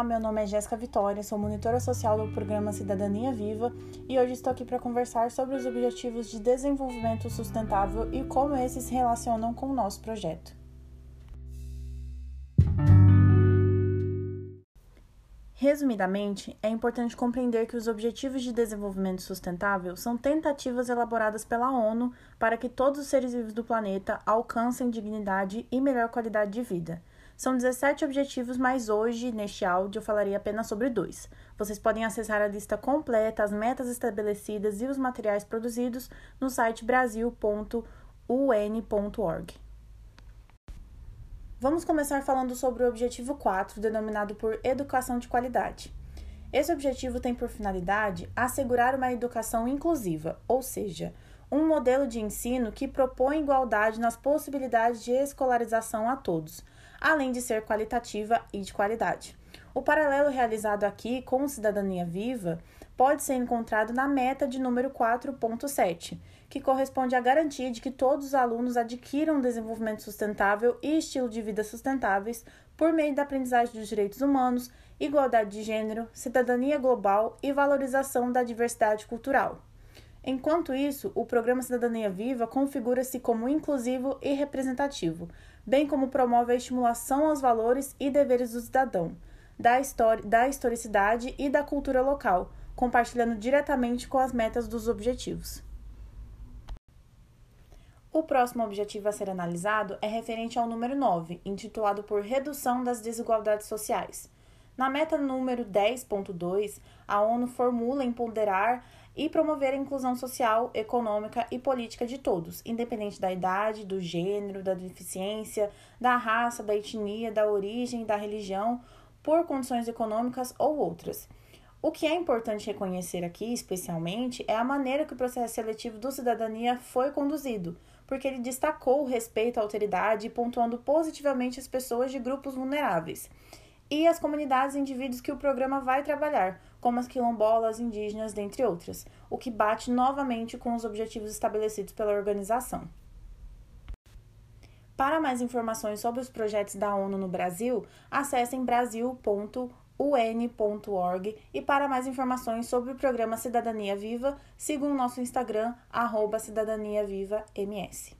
Olá, meu nome é Jéssica Vitória, sou monitora social do programa Cidadania Viva e hoje estou aqui para conversar sobre os Objetivos de Desenvolvimento Sustentável e como esses se relacionam com o nosso projeto. Resumidamente, é importante compreender que os Objetivos de Desenvolvimento Sustentável são tentativas elaboradas pela ONU para que todos os seres vivos do planeta alcancem dignidade e melhor qualidade de vida. São 17 objetivos, mas hoje, neste áudio, eu falarei apenas sobre dois. Vocês podem acessar a lista completa, as metas estabelecidas e os materiais produzidos no site brasil.un.org. Vamos começar falando sobre o objetivo 4, denominado por educação de qualidade. Esse objetivo tem por finalidade assegurar uma educação inclusiva, ou seja, um modelo de ensino que propõe igualdade nas possibilidades de escolarização a todos, além de ser qualitativa e de qualidade. O paralelo realizado aqui com Cidadania Viva pode ser encontrado na meta de número 4.7, que corresponde à garantia de que todos os alunos adquiram desenvolvimento sustentável e estilo de vida sustentáveis por meio da aprendizagem dos direitos humanos, igualdade de gênero, cidadania global e valorização da diversidade cultural. Enquanto isso, o programa Cidadania Viva configura-se como inclusivo e representativo, bem como promove a estimulação aos valores e deveres do cidadão, da, histori da historicidade e da cultura local, compartilhando diretamente com as metas dos objetivos. O próximo objetivo a ser analisado é referente ao número 9, intitulado por Redução das Desigualdades Sociais. Na meta número 10.2, a ONU formula empoderar e promover a inclusão social, econômica e política de todos, independente da idade, do gênero, da deficiência, da raça, da etnia, da origem, da religião, por condições econômicas ou outras. O que é importante reconhecer aqui, especialmente, é a maneira que o processo seletivo do cidadania foi conduzido, porque ele destacou o respeito à alteridade, pontuando positivamente as pessoas de grupos vulneráveis e as comunidades e indivíduos que o programa vai trabalhar, como as quilombolas, indígenas, dentre outras, o que bate novamente com os objetivos estabelecidos pela organização. Para mais informações sobre os projetos da ONU no Brasil, acessem brasil.org un.org e para mais informações sobre o programa Cidadania Viva, sigam o nosso Instagram, arroba Cidadania Viva MS.